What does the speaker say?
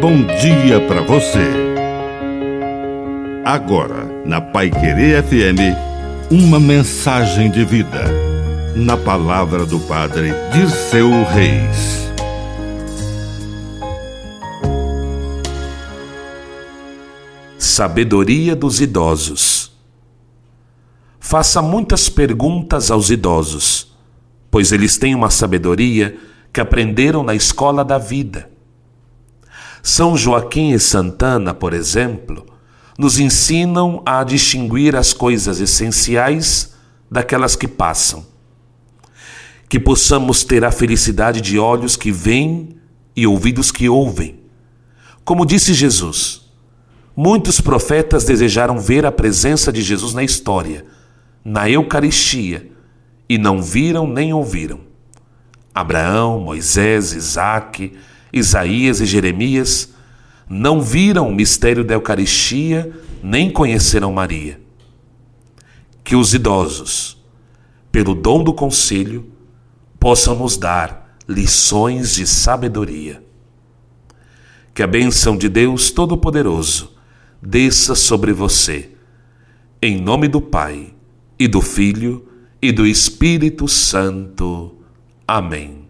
bom dia para você. Agora, na Pai Querer FM, uma mensagem de vida. Na palavra do Padre Dirceu Reis. Sabedoria dos idosos. Faça muitas perguntas aos idosos, pois eles têm uma sabedoria que aprenderam na escola da vida. São Joaquim e Santana, por exemplo, nos ensinam a distinguir as coisas essenciais daquelas que passam. Que possamos ter a felicidade de olhos que veem e ouvidos que ouvem. Como disse Jesus, muitos profetas desejaram ver a presença de Jesus na história, na Eucaristia, e não viram nem ouviram. Abraão, Moisés, Isaque, Isaías e Jeremias não viram o mistério da Eucaristia nem conheceram Maria. Que os idosos, pelo dom do conselho, possam nos dar lições de sabedoria. Que a bênção de Deus Todo-Poderoso desça sobre você, em nome do Pai, e do Filho, e do Espírito Santo. Amém.